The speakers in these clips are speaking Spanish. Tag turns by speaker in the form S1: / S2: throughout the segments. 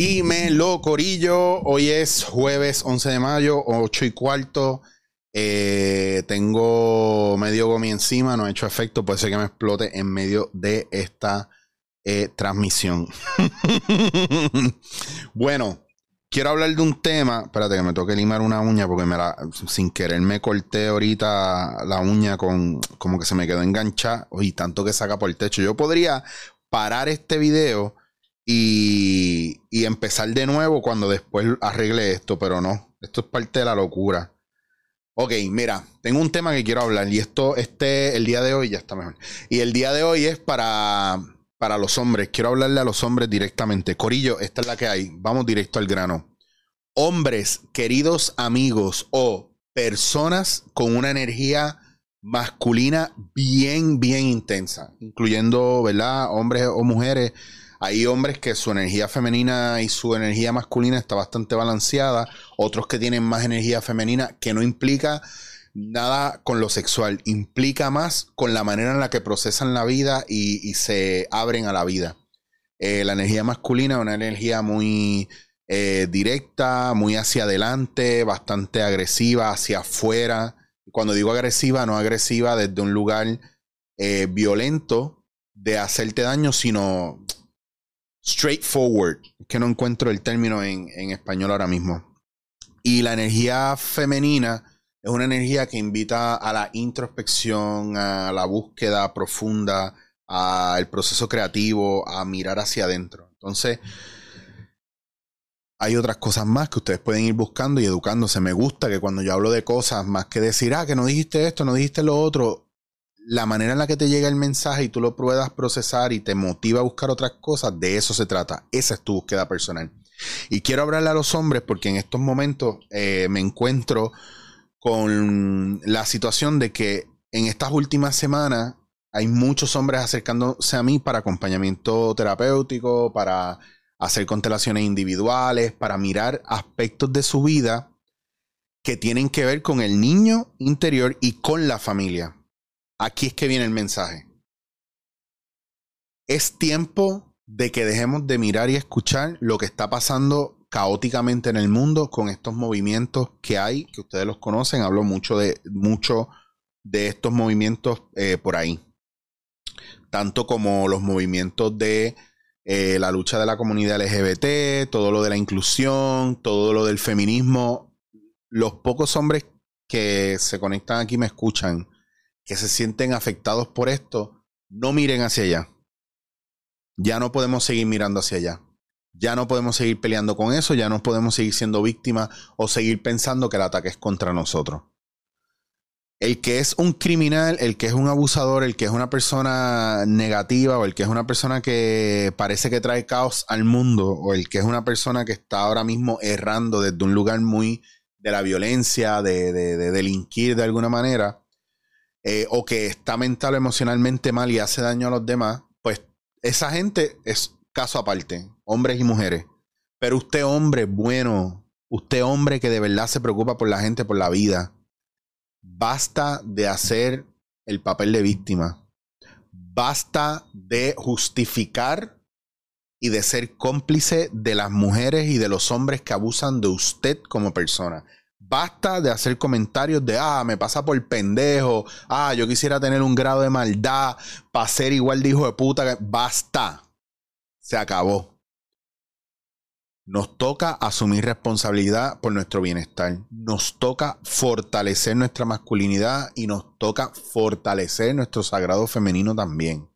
S1: Dímelo, Corillo. Hoy es jueves 11 de mayo, 8 y cuarto. Eh, tengo medio gomi encima, no ha hecho efecto, puede ser que me explote en medio de esta eh, transmisión. bueno, quiero hablar de un tema. Espérate que me toque limar una uña porque me sin querer me corté ahorita la uña con como que se me quedó enganchada. Y tanto que saca por el techo. Yo podría parar este video y, empezar de nuevo cuando después arregle esto, pero no. Esto es parte de la locura. Ok, mira, tengo un tema que quiero hablar y esto, este, el día de hoy ya está mejor. Y el día de hoy es para, para los hombres. Quiero hablarle a los hombres directamente. Corillo, esta es la que hay. Vamos directo al grano. Hombres, queridos amigos o personas con una energía masculina bien, bien intensa, incluyendo, ¿verdad? Hombres o mujeres hay hombres que su energía femenina y su energía masculina está bastante balanceada, otros que tienen más energía femenina, que no implica nada con lo sexual, implica más con la manera en la que procesan la vida y, se abren a la vida. Eh, la energía masculina es una energía muy eh, directa, muy hacia adelante, bastante agresiva, hacia afuera. Cuando digo agresiva, no agresiva desde un lugar eh, violento de hacerte daño, sino straightforward, que no encuentro el término en, español ahora mismo. Y la energía femenina es una energía que invita a la introspección, a la búsqueda profunda, al proceso creativo, a mirar hacia adentro. Entonces, hay otras cosas más que ustedes pueden ir buscando y educándose. Me gusta que cuando yo hablo de cosas, más que decir, ah, que no dijiste esto, no dijiste lo otro, la manera en la que te llega el mensaje y tú lo puedas procesar y te motiva a buscar otras cosas, de eso se trata. Esa es tu búsqueda personal. Y quiero hablarle a los hombres porque en estos momentos eh, me encuentro con la situación de que en estas últimas semanas hay muchos hombres acercándose a mí para acompañamiento terapéutico, para hacer constelaciones individuales, para mirar aspectos de su vida que tienen que ver con el niño interior y con la familia. Aquí es que viene el mensaje. Es tiempo de que dejemos de mirar y escuchar lo que está pasando caóticamente en el mundo con estos movimientos que hay, que ustedes los conocen. Hablo mucho de, mucho de estos movimientos eh, por ahí. Tanto como los movimientos de eh, la lucha de la comunidad LGBT, todo lo de la inclusión, todo lo del feminismo. Los pocos hombres que se conectan aquí me escuchan que se sienten afectados por esto, no miren hacia allá. Ya no podemos seguir mirando hacia allá. Ya no podemos seguir peleando con eso, ya no podemos seguir siendo víctimas o seguir pensando que el ataque es contra nosotros. El que es un criminal, el que es un abusador, el que es una persona negativa o el que es una persona que parece que trae caos al mundo o el que es una persona que está ahora mismo errando desde un lugar muy de la violencia, de, de delinquir de alguna manera, eh, o que está mental o emocionalmente mal y hace daño a los demás, pues esa gente es caso aparte, hombres y mujeres. Pero usted hombre bueno, usted hombre que de verdad se preocupa por la gente, por la vida, basta de hacer el papel de víctima. Basta de justificar y de ser cómplice de las mujeres y de los hombres que abusan de usted como persona. Basta de hacer comentarios de, ah, me pasa por pendejo, ah, yo quisiera tener un grado de maldad para ser igual de hijo de puta. Basta. Se acabó. Nos toca asumir responsabilidad por nuestro bienestar. Nos toca fortalecer nuestra masculinidad y nos toca fortalecer nuestro sagrado femenino también.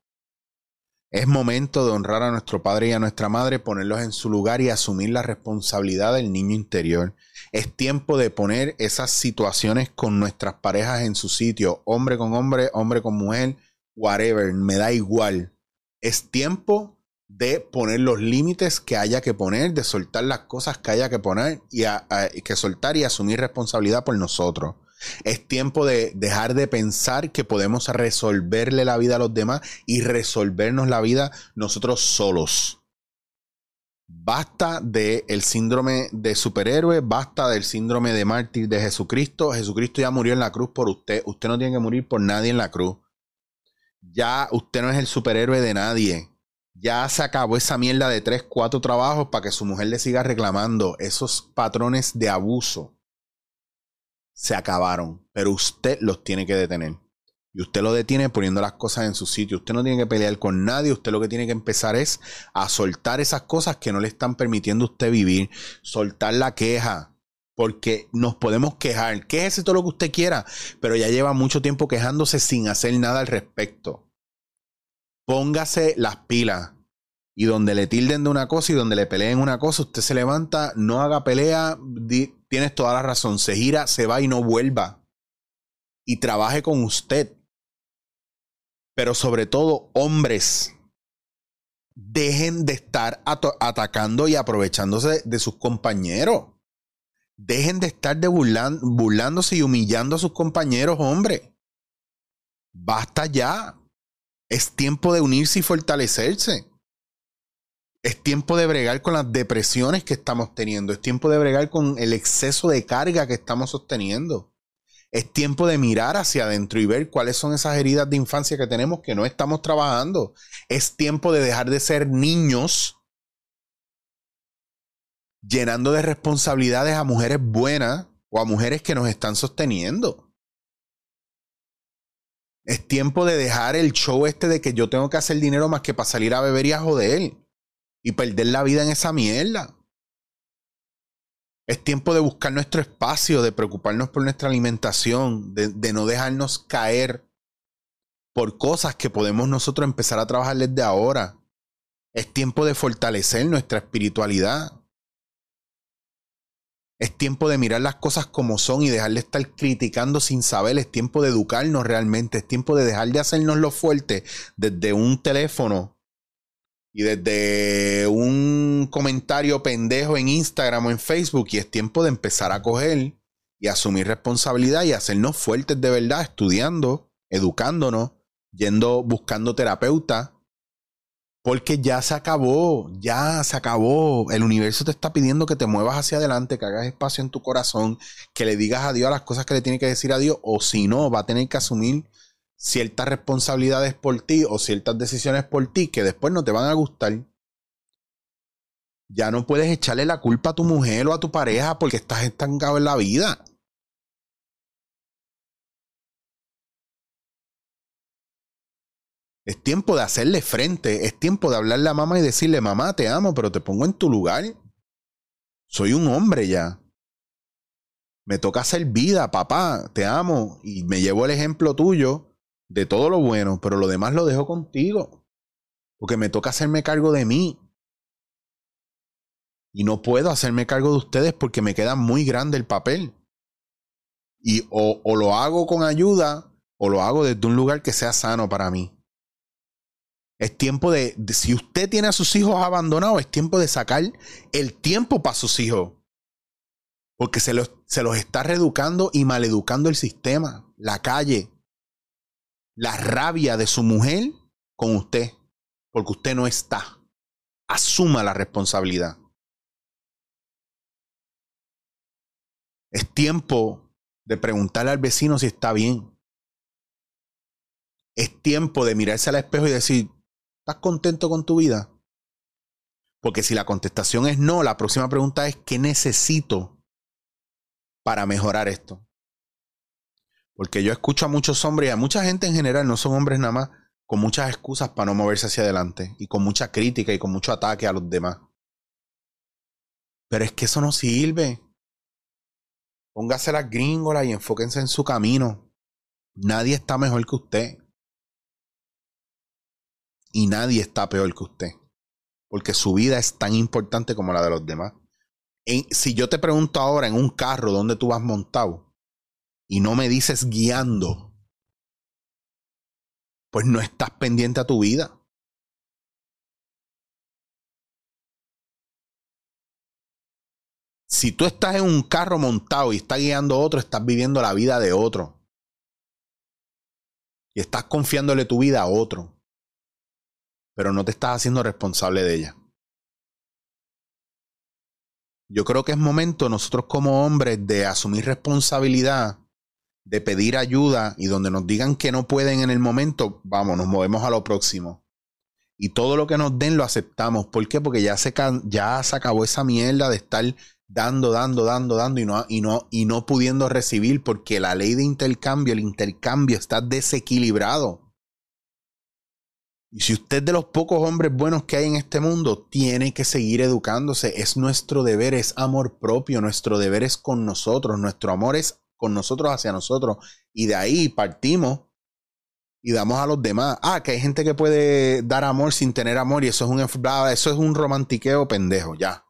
S1: Es momento de honrar a nuestro padre y a nuestra madre, ponerlos en su lugar y asumir la responsabilidad del niño interior. Es tiempo de poner esas situaciones con nuestras parejas en su sitio, hombre con hombre, hombre con mujer, whatever, me da igual. Es tiempo de poner los límites que haya que poner, de soltar las cosas que haya que poner y que soltar y asumir responsabilidad por nosotros. Es tiempo de dejar de pensar que podemos resolverle la vida a los demás y resolvernos la vida nosotros solos. Basta del síndrome de superhéroe, basta del síndrome de mártir de Jesucristo. Jesucristo ya murió en la cruz por usted. Usted no tiene que morir por nadie en la cruz. Ya usted no es el superhéroe de nadie. Ya se acabó esa mierda de tres, cuatro trabajos para que su mujer le siga reclamando. Esos patrones de abuso se acabaron, pero usted los tiene que detener. Y usted lo detiene poniendo las cosas en su sitio. Usted no tiene que pelear con nadie. Usted lo que tiene que empezar es a soltar esas cosas que no le están permitiendo a usted vivir. Soltar la queja. Porque nos podemos quejar. Quéjese todo lo que usted quiera. Pero ya lleva mucho tiempo quejándose sin hacer nada al respecto. Póngase las pilas. Y donde le tilden de una cosa y donde le peleen una cosa, usted se levanta, no haga pelea. tienes toda la razón. Se gira, se va y no vuelva. Y trabaje con usted pero sobre todo hombres, dejen de estar atacando y aprovechándose de sus compañeros. Dejen de estar de burlándose y humillando a sus compañeros, hombre. Basta ya. Es tiempo de unirse y fortalecerse. Es tiempo de bregar con las depresiones que estamos teniendo. Es tiempo de bregar con el exceso de carga que estamos sosteniendo. Es tiempo de mirar hacia adentro y ver cuáles son esas heridas de infancia que tenemos que no estamos trabajando. Es tiempo de dejar de ser niños llenando de responsabilidades a mujeres buenas o a mujeres que nos están sosteniendo. Es tiempo de dejar el show este de que yo tengo que hacer dinero más que para salir a beber y a joder y perder la vida en esa mierda. Es tiempo de buscar nuestro espacio, de preocuparnos por nuestra alimentación, de, no dejarnos caer por cosas que podemos nosotros empezar a trabajar desde ahora. Es tiempo de fortalecer nuestra espiritualidad. Es tiempo de mirar las cosas como son y dejar de estar criticando sin saber. Es tiempo de educarnos realmente. Es tiempo de dejar de hacernos lo fuerte desde un teléfono y desde un comentario pendejo en Instagram o en Facebook y es tiempo de empezar a coger y asumir responsabilidad y hacernos fuertes de verdad, estudiando, educándonos, yendo, buscando terapeuta, porque ya se acabó, ya se acabó. El universo te está pidiendo que te muevas hacia adelante, que hagas espacio en tu corazón, que le digas adiós a las cosas que le tiene que decir adiós, o si no, va a tener que asumir ciertas responsabilidades por ti o ciertas decisiones por ti que después no te van a gustar. Ya no puedes echarle la culpa a tu mujer o a tu pareja porque estás estancado en la vida. Es tiempo de hacerle frente, es tiempo de hablarle a mamá y decirle, mamá, te amo, pero te pongo en tu lugar. Soy un hombre ya. Me toca hacer vida, papá, te amo. Y me llevo el ejemplo tuyo de todo lo bueno, pero lo demás lo dejo contigo. Porque me toca hacerme cargo de mí. Y no puedo hacerme cargo de ustedes porque me queda muy grande el papel. Y o, lo hago con ayuda o lo hago desde un lugar que sea sano para mí. Es tiempo de, si usted tiene a sus hijos abandonados, es tiempo de sacar el tiempo para sus hijos. Porque se los, se los está reeducando y maleducando el sistema, la calle, la rabia de su mujer con usted, porque usted no está. Asuma la responsabilidad. Es tiempo de preguntarle al vecino si está bien. Es tiempo de mirarse al espejo y decir, ¿estás contento con tu vida? Porque si la contestación es no, la próxima pregunta es, ¿qué necesito para mejorar esto? Porque yo escucho a muchos hombres y a mucha gente en general, no son hombres nada más, con muchas excusas para no moverse hacia adelante y con mucha crítica y con mucho ataque a los demás. Pero es que eso no sirve. Póngase las gringolas y enfóquense en su camino. Nadie está mejor que usted. Y nadie está peor que usted. Porque su vida es tan importante como la de los demás. si yo te pregunto ahora en un carro dónde tú vas montado, y no me dices guiando, pues no estás pendiente a tu vida. Si tú estás en un carro montado y estás guiando a otro, estás viviendo la vida de otro. Y estás confiándole tu vida a otro. Pero no te estás haciendo responsable de ella. Yo creo que es momento nosotros como hombres de asumir responsabilidad de pedir ayuda y donde nos digan que no pueden en el momento, vamos, nos movemos a lo próximo. Y todo lo que nos den lo aceptamos. ¿Por qué? Porque ya se, ya se acabó esa mierda de estar dando, dando, dando, dando y no, y, no, y no pudiendo recibir porque la ley de intercambio, el intercambio está desequilibrado. Y si usted de los pocos hombres buenos que hay en este mundo, tiene que seguir educándose. Es nuestro deber, es amor propio, nuestro deber es con nosotros, nuestro amor es con nosotros hacia nosotros. Y de ahí partimos y damos a los demás. Ah, que hay gente que puede dar amor sin tener amor y eso es un, eso es un romantiqueo pendejo, ya.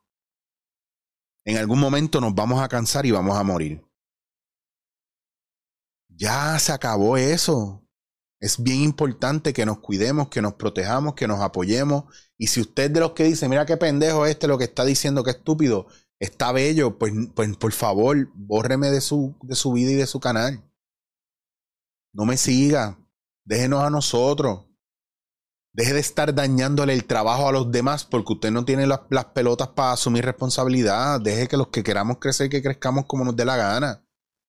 S1: En algún momento nos vamos a cansar y vamos a morir. Ya se acabó eso. Es bien importante que nos cuidemos, que nos protejamos, que nos apoyemos. Y si usted de los que dice, mira qué pendejo este lo que está diciendo, que estúpido, está bello, pues, pues por favor, bórreme de su, de su vida y de su canal. No me siga. Déjenos a nosotros. Deje de estar dañándole el trabajo a los demás porque usted no tiene las, las pelotas para asumir responsabilidad. Deje que los que queramos crecer, que crezcamos como nos dé la gana.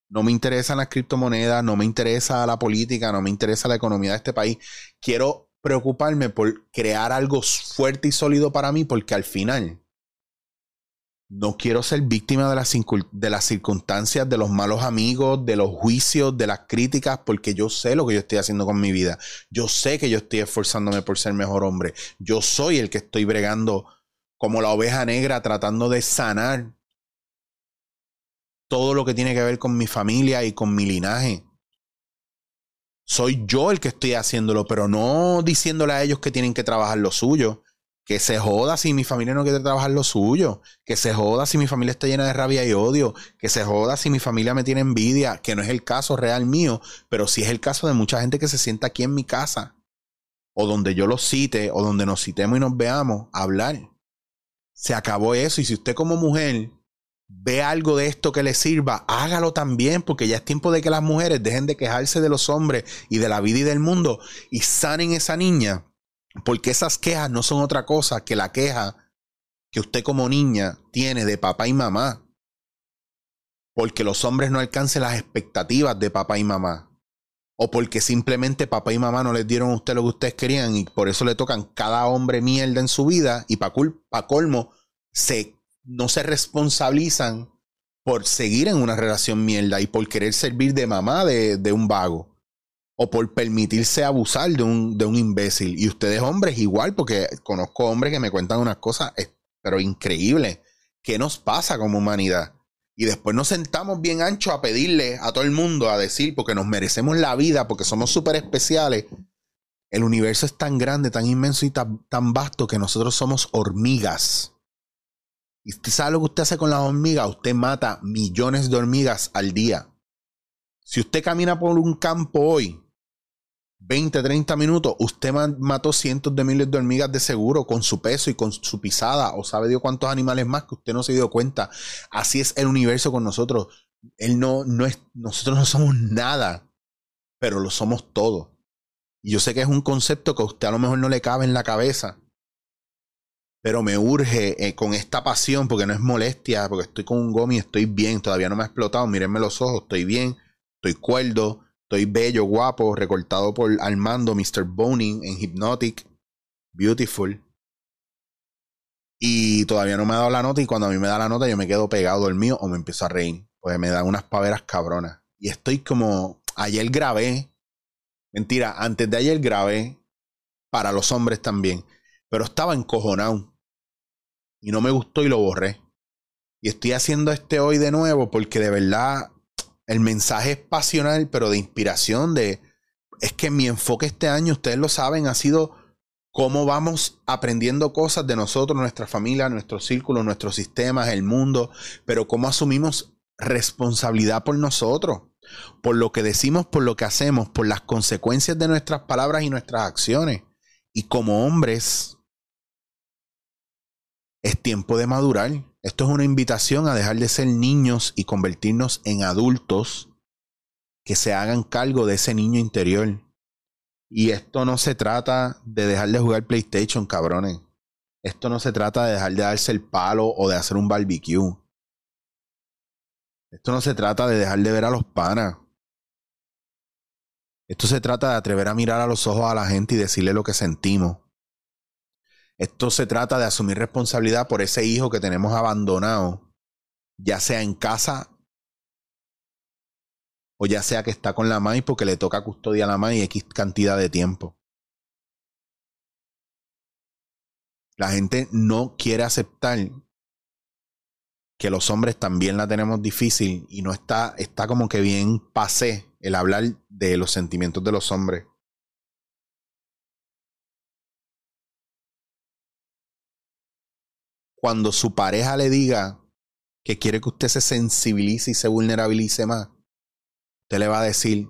S1: No me interesan las criptomonedas, no me interesa la política, no me interesa la economía de este país. Quiero preocuparme por crear algo fuerte y sólido para mí porque al final no quiero ser víctima de las, circunstancias, de los malos amigos, de los juicios, de las críticas, porque yo sé lo que yo estoy haciendo con mi vida. Yo sé que yo estoy esforzándome por ser mejor hombre. Yo soy el que estoy bregando como la oveja negra tratando de sanar todo lo que tiene que ver con mi familia y con mi linaje. Soy yo el que estoy haciéndolo, pero no diciéndole a ellos que tienen que trabajar lo suyo. Que se joda si mi familia no quiere trabajar lo suyo. Que se joda si mi familia está llena de rabia y odio. Que se joda si mi familia me tiene envidia. Que no es el caso real mío, pero sí es el caso de mucha gente que se sienta aquí en mi casa. O donde yo los cite, o donde nos citemos y nos veamos hablar. Se acabó eso. Y si usted como mujer ve algo de esto que le sirva, hágalo también, porque ya es tiempo de que las mujeres dejen de quejarse de los hombres y de la vida y del mundo y sanen esa niña, porque esas quejas no son otra cosa que la queja que usted como niña tiene de papá y mamá. Porque los hombres no alcancen las expectativas de papá y mamá. O porque simplemente papá y mamá no les dieron a usted lo que ustedes querían y por eso le tocan cada hombre mierda en su vida y para pa colmo se no se responsabilizan por seguir en una relación mierda y por querer servir de mamá de, un vago. O por permitirse abusar de un, de un imbécil. Y ustedes hombres igual, porque conozco hombres que me cuentan unas cosas, pero increíbles. ¿Qué nos pasa como humanidad? Y después nos sentamos bien ancho a pedirle a todo el mundo, a decir, porque nos merecemos la vida, porque somos súper especiales. El universo es tan grande, tan inmenso y tan vasto que nosotros somos hormigas. ¿Y usted sabe lo que usted hace con las hormigas? Usted mata millones de hormigas al día. Si usted camina por un campo hoy, 20, 30 minutos, usted mató cientos de miles de hormigas de seguro con su peso y con su pisada, o sabe Dios cuántos animales más que usted no se dio cuenta. Así es el universo con nosotros. Él no, no es, nosotros no somos nada, pero lo somos todo. Y yo sé que es un concepto que a usted a lo mejor no le cabe en la cabeza, pero me urge eh, con esta pasión, porque no es molestia, porque estoy con un gomi, estoy bien, todavía no me ha explotado, mírenme los ojos, estoy bien, estoy cuerdo, estoy bello, guapo, recortado por Armando, Mr. Boning en Hypnotic, beautiful. Y todavía no me ha dado la nota y cuando a mí me da la nota yo me quedo pegado mío o me empiezo a reír, pues me dan unas paveras cabronas. Y estoy como, ayer grabé, mentira, antes de ayer grabé para los hombres también, pero estaba encojonado y no me gustó y lo borré. Y estoy haciendo este hoy de nuevo porque de verdad el mensaje es pasional, pero de inspiración, de... Es que mi enfoque este año, ustedes lo saben, ha sido cómo vamos aprendiendo cosas de nosotros, nuestra familia, nuestro círculo, nuestros sistemas, el mundo, pero cómo asumimos responsabilidad por nosotros, por lo que decimos, por lo que hacemos, por las consecuencias de nuestras palabras y nuestras acciones. Y como hombres, es tiempo de madurar. Esto es una invitación a dejar de ser niños y convertirnos en adultos que se hagan cargo de ese niño interior. Y esto no se trata de dejar de jugar PlayStation, cabrones. Esto no se trata de dejar de darse el palo o de hacer un barbecue. Esto no se trata de dejar de ver a los panas. Esto se trata de atrever a mirar a los ojos a la gente y decirle lo que sentimos. Esto se trata de asumir responsabilidad por ese hijo que tenemos abandonado, ya sea en casa o ya sea que está con la MAI porque le toca custodiar a la MAI X cantidad de tiempo. La gente no quiere aceptar que los hombres también la tenemos difícil y no está, está como que bien pasé el hablar de los sentimientos de los hombres. Cuando su pareja le diga que quiere que usted se sensibilice y se vulnerabilice más, usted le va a decir,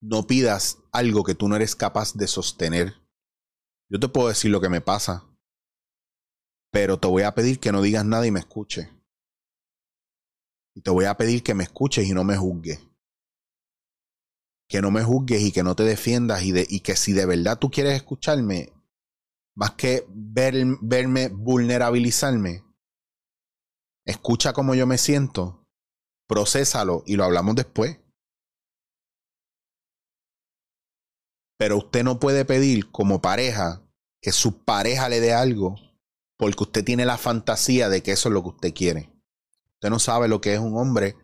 S1: no pidas algo que tú no eres capaz de sostener. Yo te puedo decir lo que me pasa, pero te voy a pedir que no digas nada y me escuche. Y te voy a pedir que me escuches y no me juzgues. Que no me juzgues y que no te defiendas y, y que si de verdad tú quieres escucharme, más que ver, verme vulnerabilizarme, escucha cómo yo me siento, procésalo y lo hablamos después. Pero usted no puede pedir como pareja que su pareja le dé algo porque usted tiene la fantasía de que eso es lo que usted quiere. Usted no sabe lo que es un hombre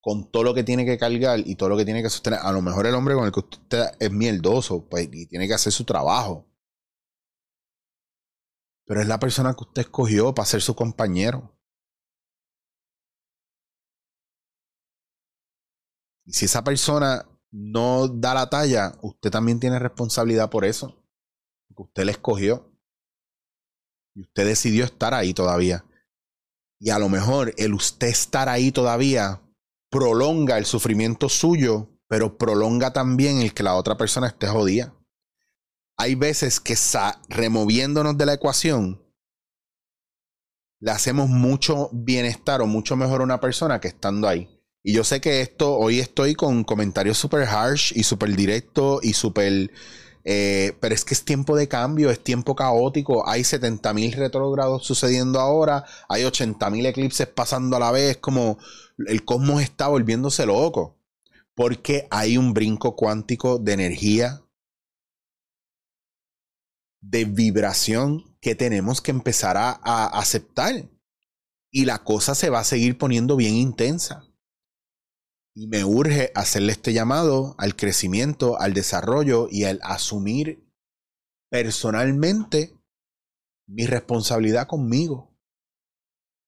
S1: con todo lo que tiene que cargar y todo lo que tiene que sostener. A lo mejor el hombre con el que usted es mieldoso pues, y tiene que hacer su trabajo. Pero es la persona que usted escogió para ser su compañero. Y si esa persona no da la talla, usted también tiene responsabilidad por eso. Porque usted le escogió. Y usted decidió estar ahí todavía. Y a lo mejor el usted estar ahí todavía prolonga el sufrimiento suyo, pero prolonga también el que la otra persona esté jodida. Hay veces que removiéndonos de la ecuación, le hacemos mucho bienestar o mucho mejor a una persona que estando ahí. Y yo sé que esto, hoy estoy con comentarios súper harsh y súper directo y súper eh, pero es que es tiempo de cambio, es tiempo caótico. Hay 70.000 retrógrados sucediendo ahora, hay 80.000 eclipses pasando a la vez, como el cosmos está volviéndose loco. Porque hay un brinco cuántico de energía, de vibración que tenemos que empezar a aceptar. Y la cosa se va a seguir poniendo bien intensa. Y me urge hacerle este llamado al crecimiento, al desarrollo y al asumir personalmente mi responsabilidad conmigo.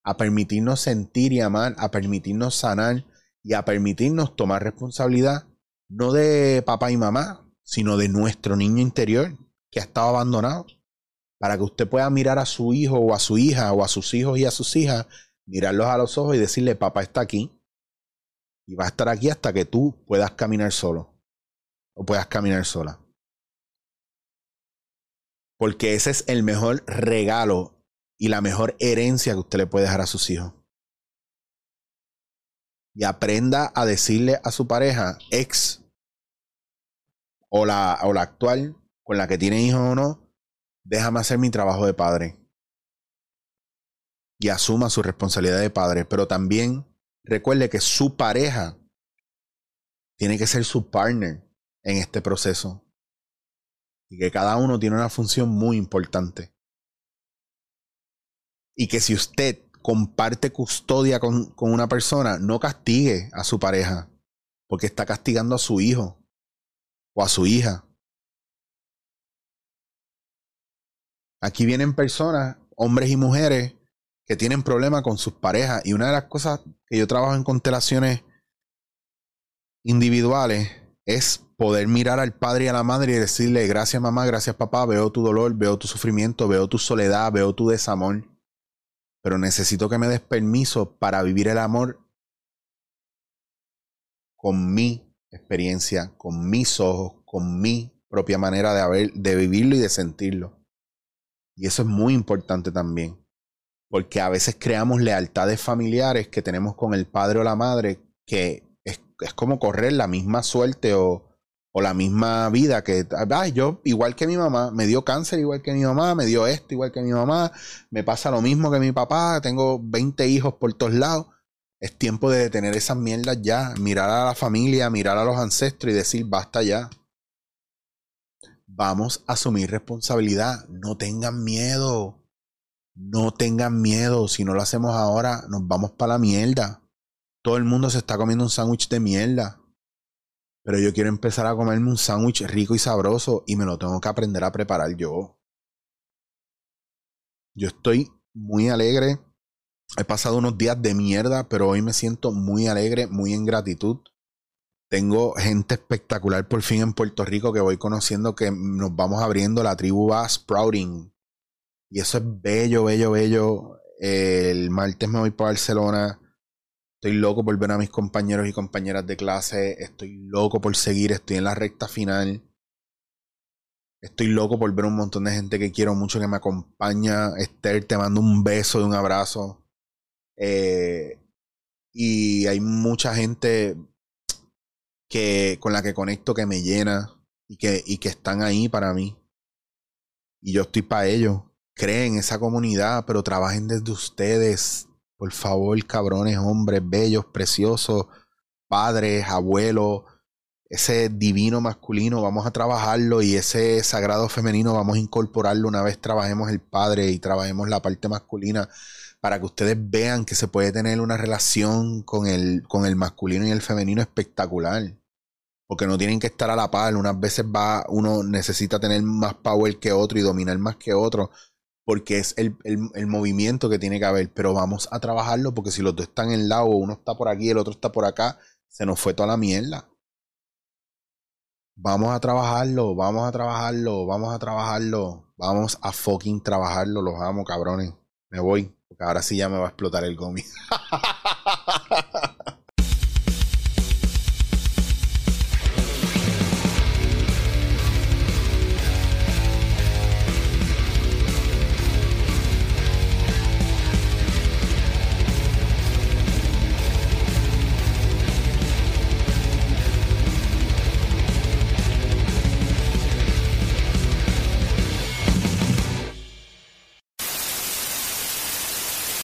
S1: A permitirnos sentir y amar, a permitirnos sanar y a permitirnos tomar responsabilidad no de papá y mamá, sino de nuestro niño interior que ha estado abandonado. Para que usted pueda mirar a su hijo o a su hija o a sus hijos y a sus hijas, mirarlos a los ojos y decirle, papá está aquí y va a estar aquí hasta que tú puedas caminar solo o puedas caminar sola. Porque ese es el mejor regalo y la mejor herencia que usted le puede dejar a sus hijos. Y aprenda a decirle a su pareja, ex o la, o la actual, con la que tiene hijos o no, déjame hacer mi trabajo de padre. Y asuma su responsabilidad de padre. Pero también recuerde que su pareja tiene que ser su partner en este proceso. Y que cada uno tiene una función muy importante. Y que si usted comparte custodia con, con, una persona, no castigue a su pareja, porque está castigando a su hijo o a su hija. Aquí vienen personas, hombres y mujeres, que tienen problemas con sus parejas. Y una de las cosas que yo trabajo en constelaciones individuales es poder mirar al padre y a la madre y decirle, gracias mamá, gracias papá, veo tu dolor, veo tu sufrimiento, veo tu soledad, veo tu desamor. Pero necesito que me des permiso para vivir el amor con mi experiencia, con mis ojos, con mi propia manera de, haber, de vivirlo y de sentirlo. Y eso es muy importante también porque a veces creamos lealtades familiares que tenemos con el padre o la madre que es, como correr la misma suerte o, o, la misma vida que, yo igual que mi mamá, me dio cáncer igual que mi mamá, me dio esto igual que mi mamá, me pasa lo mismo que mi papá, tengo 20 hijos por todos lados. Es tiempo de detener esas mierdas ya, mirar a la familia, mirar a los ancestros y decir, basta ya. Vamos a asumir responsabilidad. No tengan miedo. No tengan miedo. Si no lo hacemos ahora, nos vamos para la mierda. Todo el mundo se está comiendo un sándwich de mierda. Pero yo quiero empezar a comerme un sándwich rico y sabroso y me lo tengo que aprender a preparar yo. Yo estoy muy alegre. He pasado unos días de mierda, pero hoy me siento muy alegre, muy en gratitud. Tengo gente espectacular por fin en Puerto Rico que voy conociendo que nos vamos abriendo. La tribu va sprouting. Y eso es bello, bello, bello. El martes me voy para Barcelona. Estoy loco por ver a mis compañeros y compañeras de clase. Estoy loco por seguir. Estoy en la recta final. Estoy loco por ver un montón de gente que quiero mucho que me acompaña. Esther, te mando un beso y un abrazo. Eh, y hay mucha gente que, con la que conecto que me llena y que, y que están ahí para mí. Y yo estoy para ellos. Creen esa comunidad, pero trabajen desde ustedes. Por favor, cabrones, hombres, bellos, preciosos, padres, abuelos, ese divino masculino, vamos a trabajarlo y ese sagrado femenino vamos a incorporarlo una vez trabajemos el padre y trabajemos la parte masculina para que ustedes vean que se puede tener una relación con el, con el masculino y el femenino espectacular. Porque no tienen que estar a la par. Unas veces va, uno necesita tener más power que otro y dominar más que otro. Porque es el, el movimiento que tiene que haber. Pero vamos a trabajarlo porque si los dos están en lado, uno está por aquí, el otro está por acá, se nos fue toda la mierda. Vamos a trabajarlo, vamos a trabajarlo, vamos a trabajarlo, vamos a fucking trabajarlo, los amo, cabrones. Me voy, porque ahora sí ya me va a explotar el cómic.